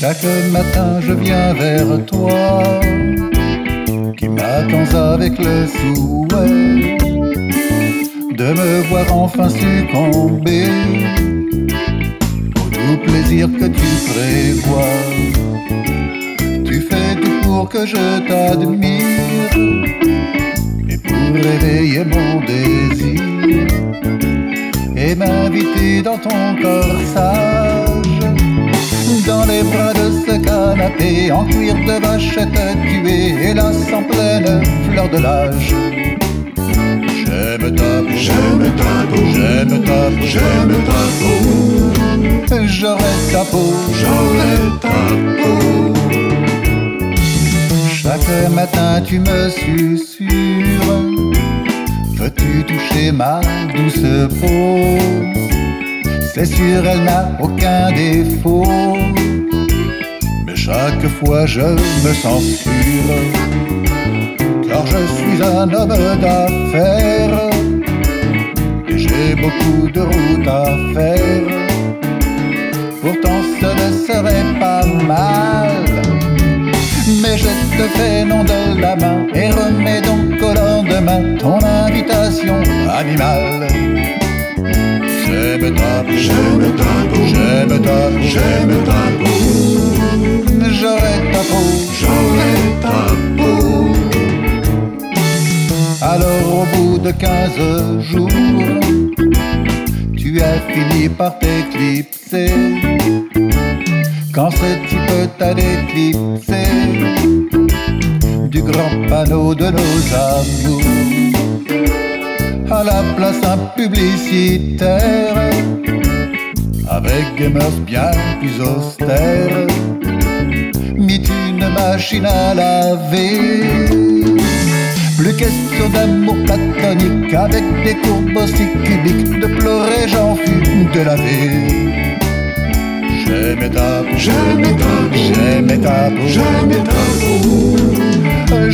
Chaque matin je viens vers toi, qui m'attends avec le souhait de me voir enfin succomber au doux plaisir que tu prévois. Tu fais tout pour que je t'admire et pour réveiller mon désir et m'inviter dans ton corps sage dans les bras de ce canapé en cuir de vachette tuée, hélas en pleine fleur de l'âge. J'aime ta peau, J'aime ta peau, j'aime ta peau, j'aime ta peau, j'aurai ta peau. j'aurai ta peau. Chaque matin tu me susurres, veux-tu toucher ma douce peau? C'est sûr elle n'a aucun défaut, chaque fois je me sens sûr, car je suis un homme d'affaires et j'ai beaucoup de route à faire. Pourtant ce ne serait pas mal. Mais je te fais nom de la main et remets donc au lendemain ton invitation animale. J'aime ta peau, J'aime ta peau, j'aime ta peau, j'aime ta peau, j'aurai ta peau. j'aurai ta peau. Alors au bout de quinze jours, tu as fini par t'éclipser. Quand ce type t'a déclipsé du grand panneau de nos amours, à la place un publicitaire avec des mœurs bien plus austères, machine à laver. Plus question d'amour platonique avec des courbes aussi cubiques, de pleurer j'en fus de laver. J'aime ta peau, J'aime ta peau, j'aime ta peau, j'aime ta peau,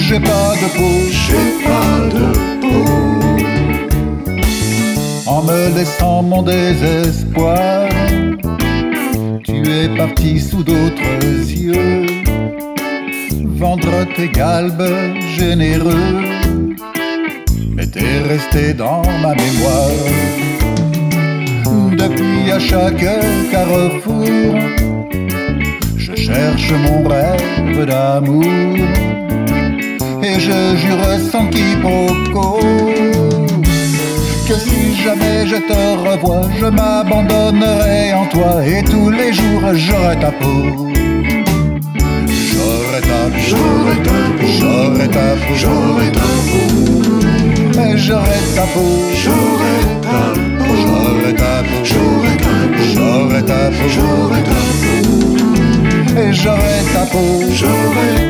j'ai pas de peau, j'ai pas de peau. en me laissant mon désespoir. Tu es parti sous d'autres yeux, vendre tes galbes généreux, mais t'es resté dans ma mémoire. Depuis à chaque carrefour, je cherche mon rêve d'amour et je jure sans quiproquo que si jamais je te revois, je m'abandonnerai en toi et tous les jours j'aurai ta peau. J'aurais ta peau, j'aurais ta peau, j'aurais ta peau. Mais j'aurais ta peau, j'aurais ta peau, j'aurais ta peau, j'aurais ta peau, j'aurais ta peau, j'aurais ta peau. Et j'aurais ta peau, j'aurais